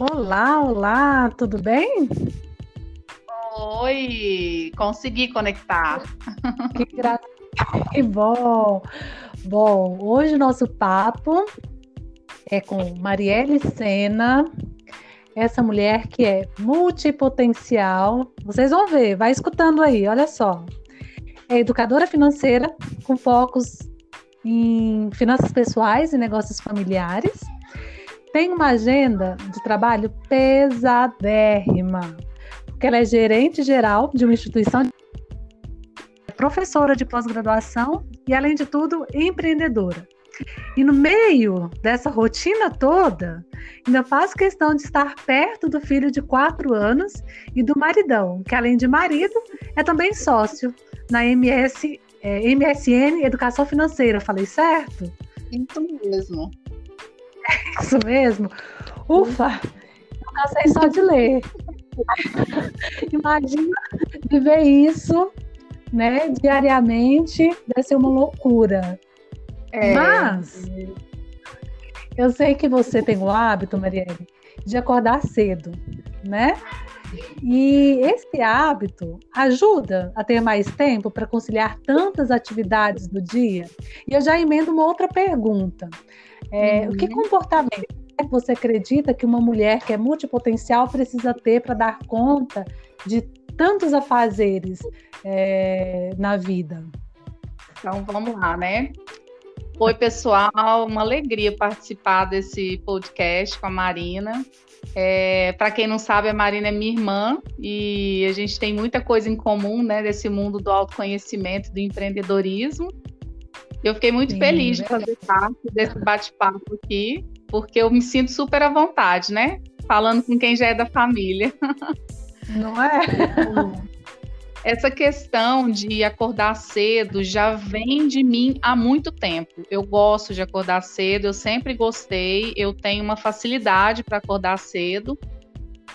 Olá, olá, tudo bem? Oi, consegui conectar. Que, gra... que bom. Bom, hoje o nosso papo é com Marielle Sena, essa mulher que é multipotencial. Vocês vão ver, vai escutando aí, olha só. É educadora financeira com focos em finanças pessoais e negócios familiares. Tem uma agenda de trabalho pesadérrima, porque ela é gerente geral de uma instituição, professora de pós-graduação e, além de tudo, empreendedora. E no meio dessa rotina toda, ainda faz questão de estar perto do filho de quatro anos e do maridão, que além de marido, é também sócio na MS, é, MSN Educação Financeira. Falei certo? Isso mesmo. É isso mesmo? Ufa! Eu cansei só de ler. Imagina viver isso né, diariamente, deve ser uma loucura. É. Mas eu sei que você tem o hábito, Marielle, de acordar cedo, né? E esse hábito ajuda a ter mais tempo para conciliar tantas atividades do dia. E eu já emendo uma outra pergunta. É, uhum. O que uhum. comportamento você acredita que uma mulher que é multipotencial precisa ter para dar conta de tantos afazeres é, na vida? Então vamos lá, né? Oi, pessoal, uma alegria participar desse podcast com a Marina. É, Para quem não sabe, a Marina é minha irmã e a gente tem muita coisa em comum, né, desse mundo do autoconhecimento, do empreendedorismo. Eu fiquei muito Sim, feliz de fazer parte desse bate-papo aqui, porque eu me sinto super à vontade, né? Falando com quem já é da família. Não é? essa questão de acordar cedo já vem de mim há muito tempo. Eu gosto de acordar cedo, eu sempre gostei, eu tenho uma facilidade para acordar cedo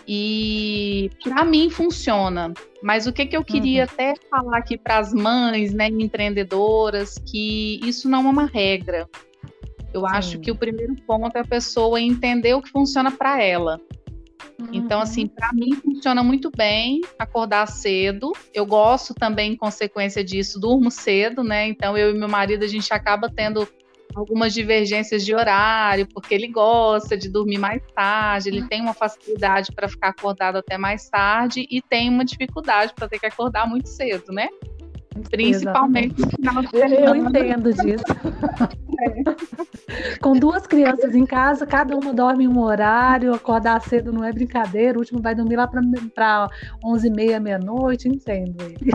e para mim funciona. Mas o que, que eu queria uhum. até falar aqui para as mães, né, empreendedoras, que isso não é uma regra. Eu Sim. acho que o primeiro ponto é a pessoa entender o que funciona para ela. Então, uhum. assim, para mim funciona muito bem acordar cedo. Eu gosto também, em consequência disso, durmo cedo, né? Então, eu e meu marido, a gente acaba tendo algumas divergências de horário, porque ele gosta de dormir mais tarde, ele tem uma facilidade para ficar acordado até mais tarde e tem uma dificuldade para ter que acordar muito cedo, né? Principalmente no final de semana. Eu entendo disso. Com duas crianças em casa, cada uma dorme um horário, acordar cedo não é brincadeira, o último vai dormir lá para 11 e meia, meia-noite, entendo ele.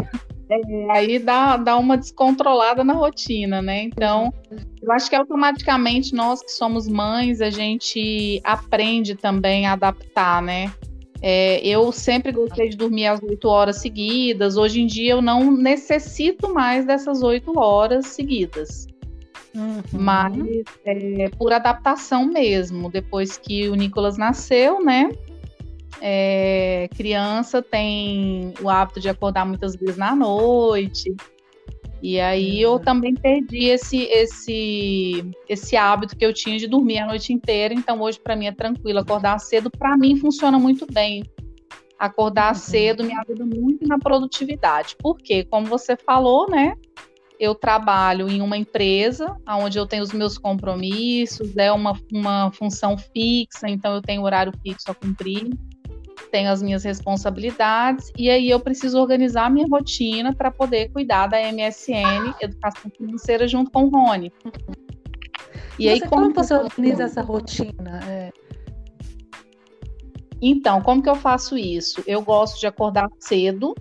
É, aí dá, dá uma descontrolada na rotina, né? Então, eu acho que automaticamente nós que somos mães, a gente aprende também a adaptar, né? É, eu sempre gostei de dormir às 8 horas seguidas. Hoje em dia eu não necessito mais dessas 8 horas seguidas. Uhum. Mas é, por adaptação mesmo. Depois que o Nicolas nasceu, né? É, criança tem o hábito de acordar muitas vezes na noite. E aí eu uhum. também perdi esse esse esse hábito que eu tinha de dormir a noite inteira. Então hoje para mim é tranquilo acordar cedo. Para mim funciona muito bem. Acordar uhum. cedo me ajuda muito na produtividade. Porque, como você falou, né? Eu trabalho em uma empresa onde eu tenho os meus compromissos, é uma, uma função fixa, então eu tenho horário fixo a cumprir tenho as minhas responsabilidades e aí eu preciso organizar a minha rotina para poder cuidar da MSN, Educação Financeira, junto com o Rony. E você, aí, como, como você organiza essa rotina? É... Então, como que eu faço isso? Eu gosto de acordar cedo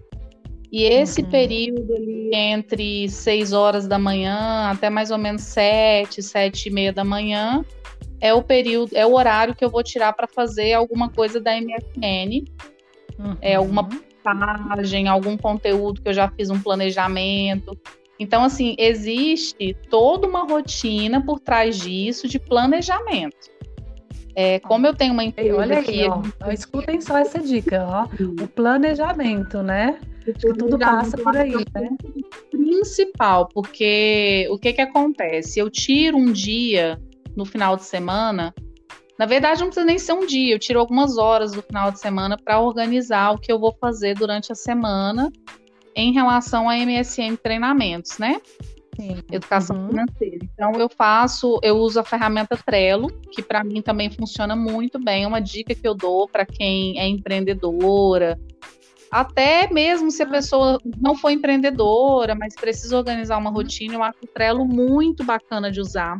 e esse uhum. período ali entre 6 horas da manhã até mais ou menos 7, 7 e meia da manhã, é o período, é o horário que eu vou tirar para fazer alguma coisa da MFN, uhum. é alguma página, algum conteúdo que eu já fiz um planejamento. Então, assim, existe toda uma rotina por trás disso de planejamento. É, como eu tenho uma empresa Olha aqui, ó, escutem só essa dica, ó, o planejamento, né? Que tudo passa por aí, né? Principal, porque o que que acontece? Eu tiro um dia no final de semana Na verdade, não precisa nem ser um dia, eu tiro algumas horas do final de semana para organizar o que eu vou fazer durante a semana em relação a MSN treinamentos, né? Sim. Educação uhum. financeira. Então eu faço, eu uso a ferramenta Trello, que para mim também funciona muito bem. É uma dica que eu dou para quem é empreendedora, até mesmo se a ah. pessoa não for empreendedora, mas precisa organizar uma rotina, eu acho o Trello muito bacana de usar.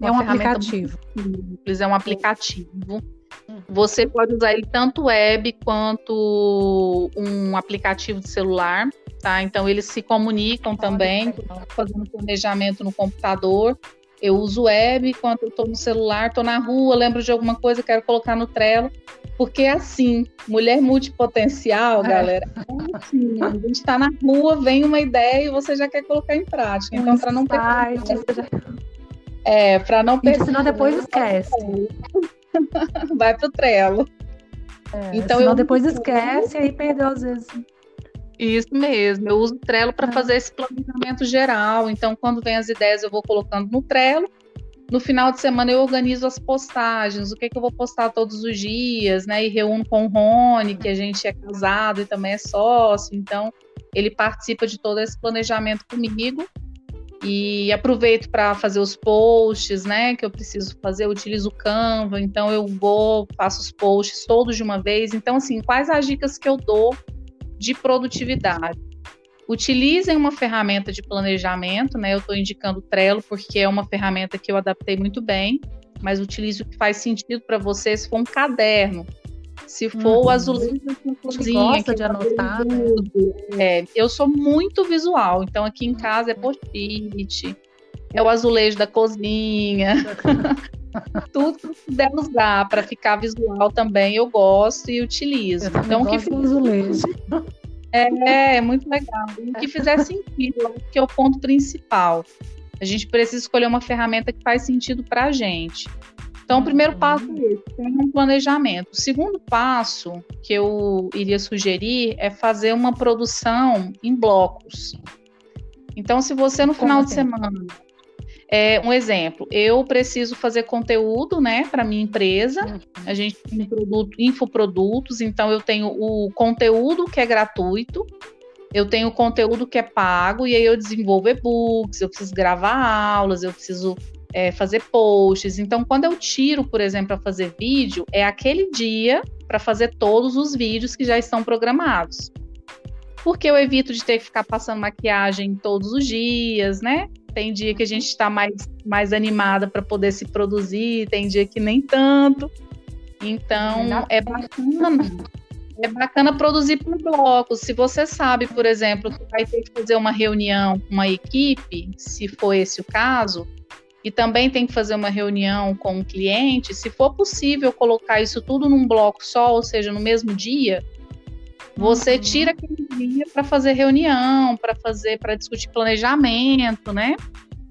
É um aplicativo. Simples, é um aplicativo. Uhum. Você pode usar ele tanto web quanto um aplicativo de celular, tá? Então eles se comunicam também, fazendo planejamento no computador. Eu uso web quando eu estou no celular, estou na rua, lembro de alguma coisa, quero colocar no Trello. Porque é assim, mulher multipotencial, é. galera, é assim, a gente está na rua, vem uma ideia e você já quer colocar em prática. Então, para não ter. É, para não perder. Senão depois esquece. Vai pro Trello. É, então senão eu depois esquece e aí perdeu às vezes. Isso mesmo, eu uso o Trello para é. fazer esse planejamento geral. Então, quando vem as ideias, eu vou colocando no Trello. No final de semana, eu organizo as postagens, o que, que eu vou postar todos os dias, né? E reúno com o Rony, que a gente é casado e também é sócio. Então, ele participa de todo esse planejamento comigo e aproveito para fazer os posts, né, que eu preciso fazer, eu utilizo o Canva, então eu vou, faço os posts todos de uma vez. Então, assim, quais as dicas que eu dou de produtividade? Utilizem uma ferramenta de planejamento, né? Eu estou indicando o Trello porque é uma ferramenta que eu adaptei muito bem, mas utilize o que faz sentido para você se for um caderno, se for uhum. o azulejo cozinha, gosta de anotar. Né? É, eu sou muito visual, então aqui em casa é post-it, é o azulejo da cozinha. Tudo que puder usar para ficar visual também eu gosto e utilizo. Eu então que fica azulejo. É, é muito legal. O que fizer sentido, que é o ponto principal. A gente precisa escolher uma ferramenta que faz sentido para a gente. Então, o primeiro passo é esse, tem um planejamento. O segundo passo que eu iria sugerir é fazer uma produção em blocos. Então, se você no final de assim? semana é, um exemplo, eu preciso fazer conteúdo, né, para minha empresa. Uhum. A gente tem produto, infoprodutos, então eu tenho o conteúdo que é gratuito, eu tenho o conteúdo que é pago, e aí eu desenvolvo e-books, eu preciso gravar aulas, eu preciso é, fazer posts. Então, quando eu tiro, por exemplo, para fazer vídeo, é aquele dia para fazer todos os vídeos que já estão programados. Porque eu evito de ter que ficar passando maquiagem todos os dias, né? Tem dia que a gente está mais, mais animada para poder se produzir, tem dia que nem tanto. Então, é bacana. É bacana produzir por blocos. Se você sabe, por exemplo, que vai ter que fazer uma reunião com uma equipe, se for esse o caso, e também tem que fazer uma reunião com o cliente, se for possível colocar isso tudo num bloco só, ou seja, no mesmo dia, você tira aquele dia para fazer reunião, para fazer, para discutir planejamento, né?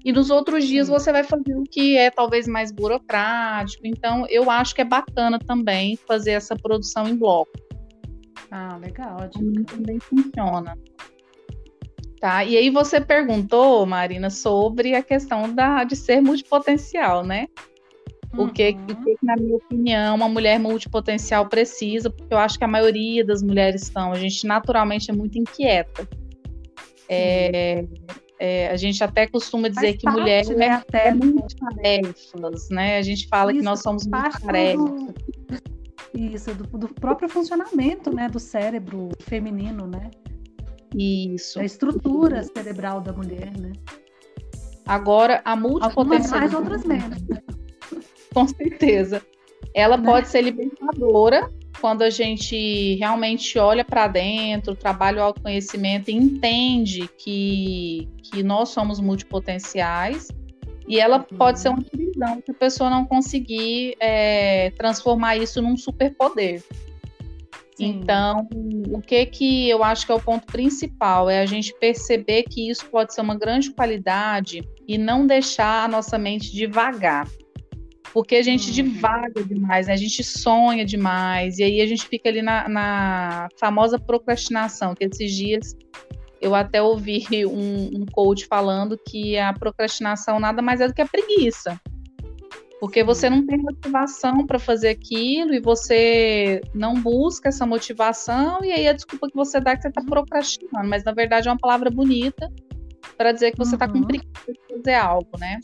E nos outros dias você vai fazer o que é talvez mais burocrático. Então, eu acho que é bacana também fazer essa produção em bloco. Ah, legal. Também funciona. Tá? E aí você perguntou, Marina, sobre a questão da, de ser multipotencial, né? O que, uhum. na minha opinião, uma mulher multipotencial precisa, porque eu acho que a maioria das mulheres são. A gente naturalmente é muito inquieta. É, é, a gente até costuma dizer Faz que parte, mulher né, é, até é muito tarefas, né? A gente fala Isso, que nós somos muito tarefas. Do... Isso, do, do, próprio funcionamento né, do cérebro feminino, né? Isso. A estrutura cerebral da mulher, né? Agora, a multipotencialidade. mais, outras menos. Com certeza. Ela né? pode ser libertadora quando a gente realmente olha para dentro, trabalha o autoconhecimento e entende que, que nós somos multipotenciais. E ela uhum. pode ser uma divisão se a pessoa não conseguir é, transformar isso num superpoder. Então, o que que eu acho que é o ponto principal é a gente perceber que isso pode ser uma grande qualidade e não deixar a nossa mente devagar. Porque a gente hum. divaga demais, né? a gente sonha demais, e aí a gente fica ali na, na famosa procrastinação, que esses dias eu até ouvi um, um coach falando que a procrastinação nada mais é do que a preguiça. Porque você não tem motivação para fazer aquilo e você não busca essa motivação, e aí a desculpa que você dá é que você está procrastinando, mas na verdade é uma palavra bonita para dizer que você está uhum. com preguiça de fazer algo, né?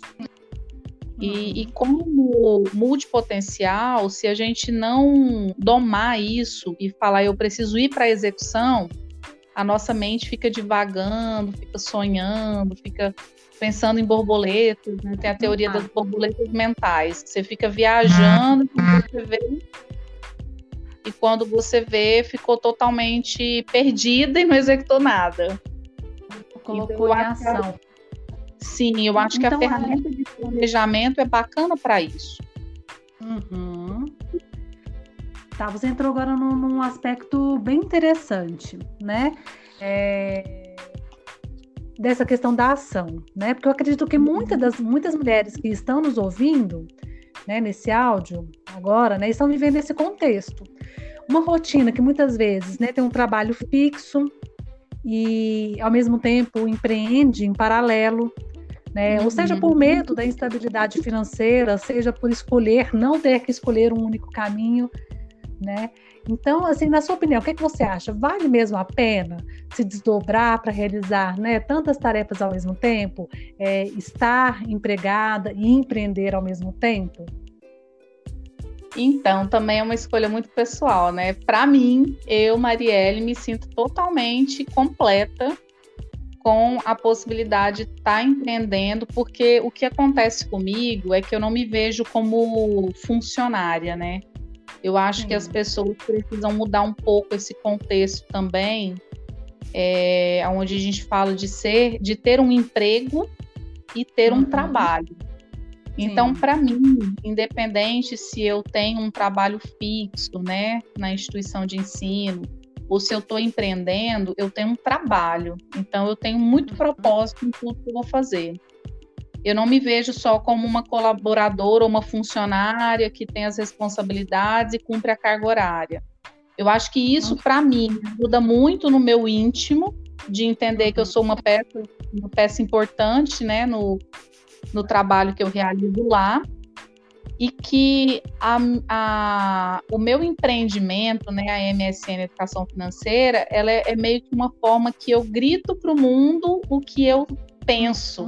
E, e, como multipotencial, se a gente não domar isso e falar eu preciso ir para a execução, a nossa mente fica divagando, fica sonhando, fica pensando em borboletas, né? tem a teoria das borboletas mentais, você fica viajando e você vê e quando você vê, ficou totalmente perdida e não executou nada. Colocou então, em ação. Sim, eu acho então, que a então, ferramenta de planejamento é bacana para isso. Uhum. Tá, você entrou agora num, num aspecto bem interessante, né? É dessa questão da ação, né? Porque eu acredito que muitas das muitas mulheres que estão nos ouvindo, né, nesse áudio agora, né, estão vivendo esse contexto. Uma rotina que muitas vezes, né, tem um trabalho fixo e ao mesmo tempo empreende em paralelo, né? Uhum. Ou seja, por medo da instabilidade financeira, seja por escolher não ter que escolher um único caminho, né? Então, assim, na sua opinião, o que, é que você acha? Vale mesmo a pena se desdobrar para realizar né, tantas tarefas ao mesmo tempo? É, estar empregada e empreender ao mesmo tempo? Então, também é uma escolha muito pessoal, né? Para mim, eu, Marielle, me sinto totalmente completa com a possibilidade de estar tá empreendendo, porque o que acontece comigo é que eu não me vejo como funcionária, né? Eu acho Sim. que as pessoas precisam mudar um pouco esse contexto também, é, onde a gente fala de ser, de ter um emprego e ter uhum. um trabalho. Então, para mim, independente se eu tenho um trabalho fixo, né, na instituição de ensino, ou se eu estou empreendendo, eu tenho um trabalho. Então, eu tenho muito uhum. propósito em tudo que eu vou fazer. Eu não me vejo só como uma colaboradora ou uma funcionária que tem as responsabilidades e cumpre a carga horária. Eu acho que isso, para mim, ajuda muito no meu íntimo, de entender que eu sou uma peça, uma peça importante né, no, no trabalho que eu realizo lá e que a, a, o meu empreendimento, né, a MSN Educação Financeira, ela é, é meio que uma forma que eu grito para o mundo o que eu penso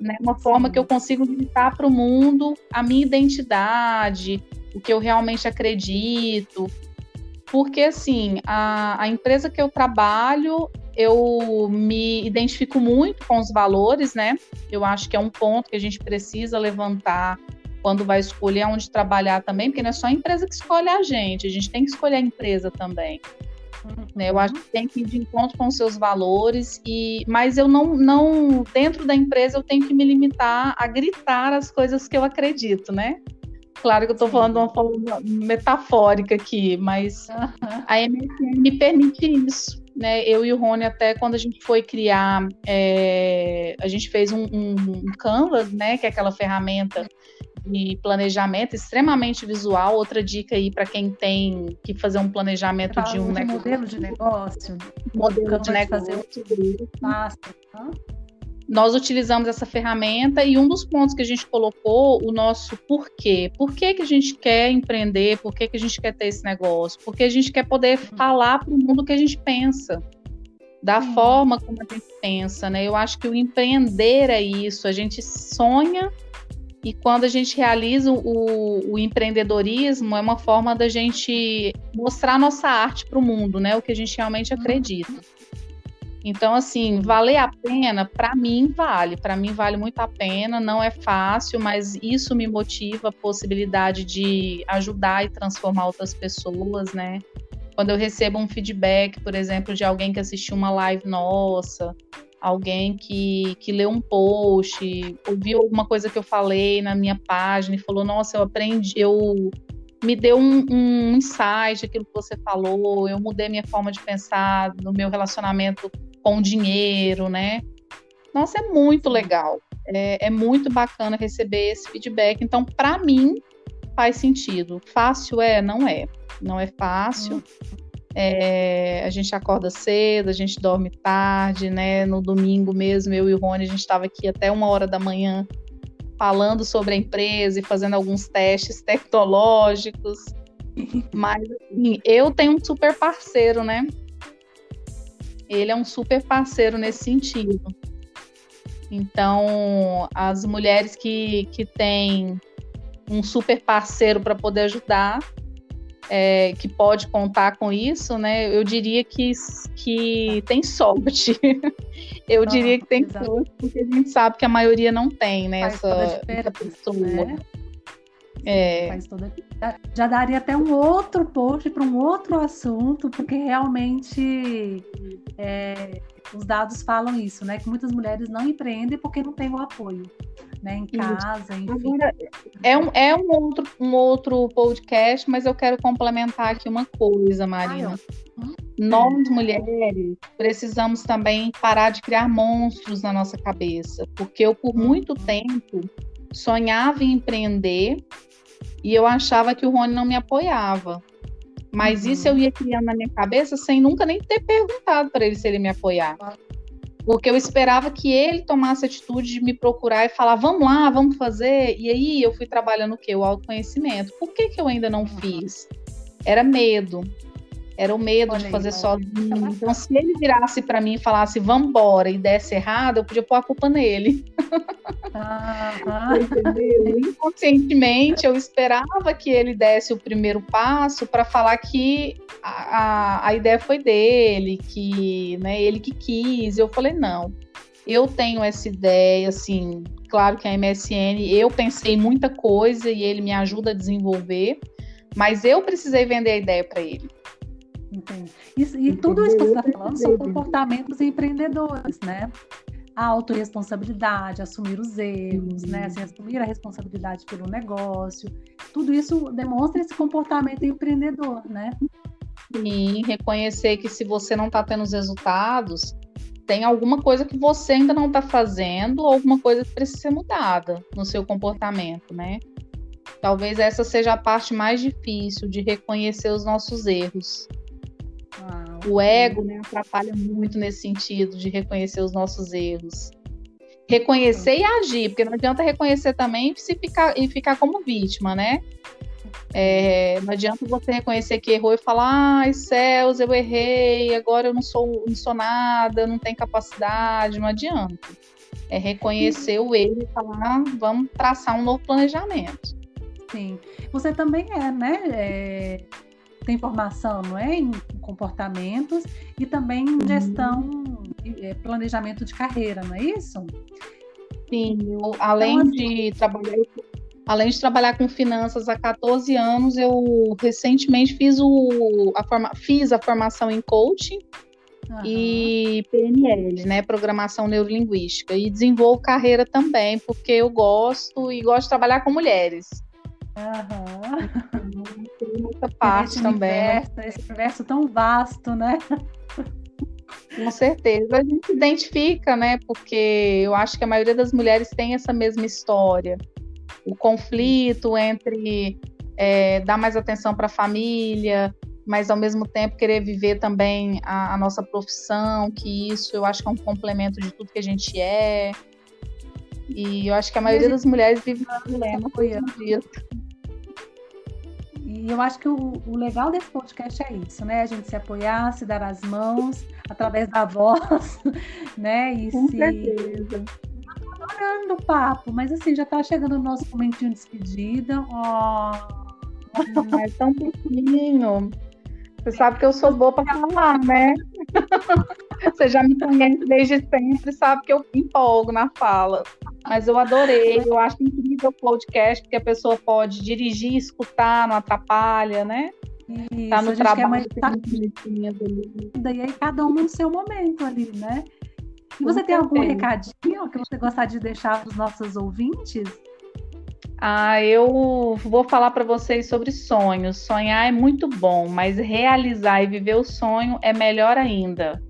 né? Uma forma que eu consigo gritar para o mundo a minha identidade, o que eu realmente acredito. Porque, assim, a, a empresa que eu trabalho, eu me identifico muito com os valores, né? Eu acho que é um ponto que a gente precisa levantar quando vai escolher onde trabalhar também, porque não é só a empresa que escolhe a gente, a gente tem que escolher a empresa também. Né? Eu acho que tem que ir de encontro com os seus valores, e mas eu não, não, dentro da empresa, eu tenho que me limitar a gritar as coisas que eu acredito, né? Claro que eu estou falando de uma forma metafórica aqui, mas a MSN me permite isso. Né, eu e o Rony, até quando a gente foi criar, é, a gente fez um, um, um, Canvas, né, que é aquela ferramenta de planejamento extremamente visual. Outra dica aí para quem tem que fazer um planejamento de um negócio. Modelo de negócio. Modelo de negócio. Fazer Nós utilizamos essa ferramenta e um dos pontos que a gente colocou, o nosso porquê. Por que, que a gente quer empreender? Por que, que a gente quer ter esse negócio? Porque a gente quer poder uhum. falar para o mundo o que a gente pensa da forma como a gente pensa, né? Eu acho que o empreender é isso. A gente sonha e quando a gente realiza o, o empreendedorismo, é uma forma da gente mostrar nossa arte para o mundo, né? O que a gente realmente uhum. acredita. Então, assim, valer a pena, para mim vale. Para mim vale muito a pena. Não é fácil, mas isso me motiva a possibilidade de ajudar e transformar outras pessoas, né? Quando eu recebo um feedback, por exemplo, de alguém que assistiu uma live nossa, alguém que, que leu um post, ouviu alguma coisa que eu falei na minha página e falou, nossa, eu aprendi, eu me deu um, um insight aquilo que você falou, eu mudei minha forma de pensar no meu relacionamento com dinheiro, né? Nossa, é muito legal. É, é muito bacana receber esse feedback. Então, para mim, faz sentido. Fácil é? Não é. Não é fácil. Hum é, a gente acorda cedo, a gente dorme tarde, né? No domingo mesmo, eu e o Rony, a gente estava aqui até uma hora da manhã falando sobre a empresa e fazendo alguns testes tecnológicos. Mas assim, eu tenho um super parceiro, né? Ele é um super parceiro nesse sentido. Então, as mulheres que, que têm um super parceiro para poder ajudar, é, que pode contar com isso, né? Eu diria que, que tem sorte. Eu ah, diria que tem sorte, porque a gente sabe que a maioria não tem, né? Faz essa, essa pessoa. Né? É. Faz toda... Já daria até um outro post para um outro assunto, porque realmente é, os dados falam isso, né? Que muitas mulheres não empreendem porque não têm o apoio, né? Em casa, enfim. É um, é um, outro, um outro podcast, mas eu quero complementar aqui uma coisa, Marina. Ai, Nós, mulheres, precisamos também parar de criar monstros na nossa cabeça, porque eu, por muito uhum. tempo, sonhava em empreender e eu achava que o Rony não me apoiava. Mas uhum. isso eu ia criando na minha cabeça sem nunca nem ter perguntado para ele se ele me apoiar. Porque eu esperava que ele tomasse a atitude de me procurar e falar, vamos lá, vamos fazer. E aí eu fui trabalhando o quê? O autoconhecimento. Por que, que eu ainda não uhum. fiz? Era medo. Era o medo Olha de fazer aí, sozinho. Então, se ele virasse para mim e falasse, vamos embora, e desse errado, eu podia pôr a culpa nele. Ah, Inconscientemente, eu esperava que ele desse o primeiro passo para falar que a, a, a, ideia foi dele, que né, ele que quis. Eu falei, não, eu tenho essa ideia, assim, claro que a MSN, eu pensei muita coisa e ele me ajuda a desenvolver, mas eu precisei vender a ideia para ele. Entendi. Isso, e tudo isso que você está falando são comportamentos empreendedores, né? A autorresponsabilidade, assumir os erros, né? Assim, assumir a responsabilidade pelo negócio. Tudo isso demonstra esse comportamento empreendedor, né? Sim, reconhecer que se você não está tendo os resultados, tem alguma coisa que você ainda não está fazendo, ou alguma coisa que precisa ser mudada no seu comportamento, né? Talvez essa seja a parte mais difícil de reconhecer os nossos erros. O ego né, atrapalha muito nesse sentido de reconhecer os nossos erros. Reconhecer e agir, porque não adianta reconhecer também se ficar, e ficar como vítima, né? É, não adianta você reconhecer que errou e falar, ai céus, eu errei, agora eu não sou, não sou nada, não tenho capacidade, não adianta. É reconhecer o erro e falar, vamos traçar um novo planejamento. Sim. Você também é, né? É tem formação, não é, em comportamentos e também em uhum. gestão, é, planejamento de carreira, não é isso? Sim, eu, além então, assim, de trabalhar além de trabalhar com finanças há 14 anos, eu recentemente fiz, o, a, forma, fiz a formação em coaching uhum. e PNL, né, programação neurolinguística, e desenvolvo carreira também, porque eu gosto e gosto de trabalhar com mulheres. Uhum. muita parte esse também. Né? Universo, né? Esse universo tão vasto, né? Com certeza. A gente identifica, né? Porque eu acho que a maioria das mulheres tem essa mesma história. O conflito entre é, dar mais atenção para a família, mas ao mesmo tempo querer viver também a, a, nossa profissão, que isso eu acho que é um complemento de tudo que a gente é. E eu acho que a maioria das mulheres vive um dilema disso. E eu acho que o, o, legal desse podcast é isso, né? A gente se apoiar, se dar as mãos através da voz, né? E Com se... certeza. Adorando o papo, mas assim, já tá chegando o nosso momentinho de despedida. Oh. é tão pouquinho. Você sabe que eu sou boa para falar, né? Você já me conhece desde sempre, sabe que eu empolgo na fala. Mas eu adorei, eu acho incrível o podcast, porque a pessoa pode dirigir, escutar, não atrapalha, né? Isso, tá no trabalho. Tá... Daí aí cada um no seu momento ali, né? E você tem algum recadinho que você gostaria de deixar para os nossos ouvintes? Ah, eu vou falar para vocês sobre sonhos. Sonhar é muito bom, mas realizar e viver o sonho é melhor ainda.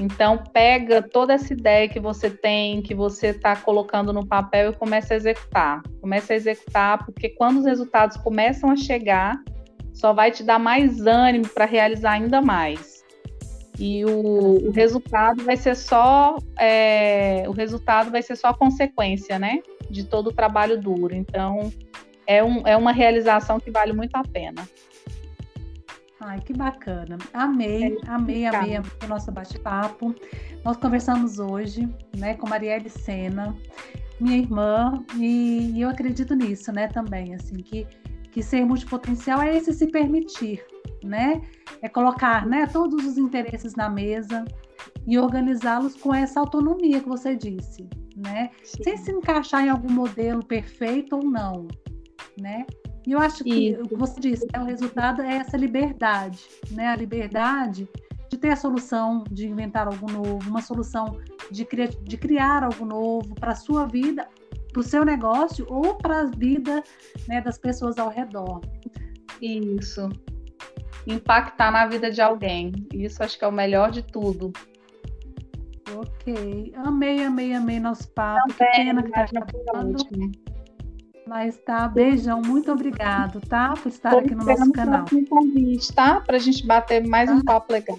Então, pega toda essa ideia que você tem, que você está colocando no papel e começa a executar. Começa a executar, porque quando os resultados começam a chegar, só vai te dar mais ânimo para realizar ainda mais. E o, o resultado vai ser só é, o resultado vai ser só consequência, né? De todo o trabalho duro. Então é, um, é uma realização que vale muito a pena. Ai, que bacana. Amei, é amei, amei, amei o nosso bate-papo. Nós conversamos hoje, né, com Marielle Sena, minha irmã, e, e eu acredito nisso, né, também, assim, que, que ser multipotencial é esse se permitir, né? É colocar, né, todos os interesses na mesa e organizá-los com essa autonomia que você disse, né? Sim. Sem se encaixar em algum modelo perfeito ou não, né? E eu acho que Isso. o que você disse, né, o resultado é essa liberdade, né? A liberdade de ter a solução de inventar algo novo, uma solução de, criar, de criar algo novo para a sua vida, para o seu negócio ou para a vida né, das pessoas ao redor. Isso. Impactar na vida de alguém. Isso acho que é o melhor de tudo. Ok. Amei, amei, amei nosso papo. Também, que pena que está acabando. Mas tá, beijão, muito obrigado, tá? Por estar aqui no nosso canal. Convite, tá? Pra gente bater mais um papo legal.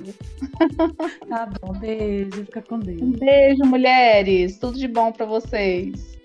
Tá bom, beijo, fica com Deus. Um beijo, mulheres. Tudo de bom para vocês.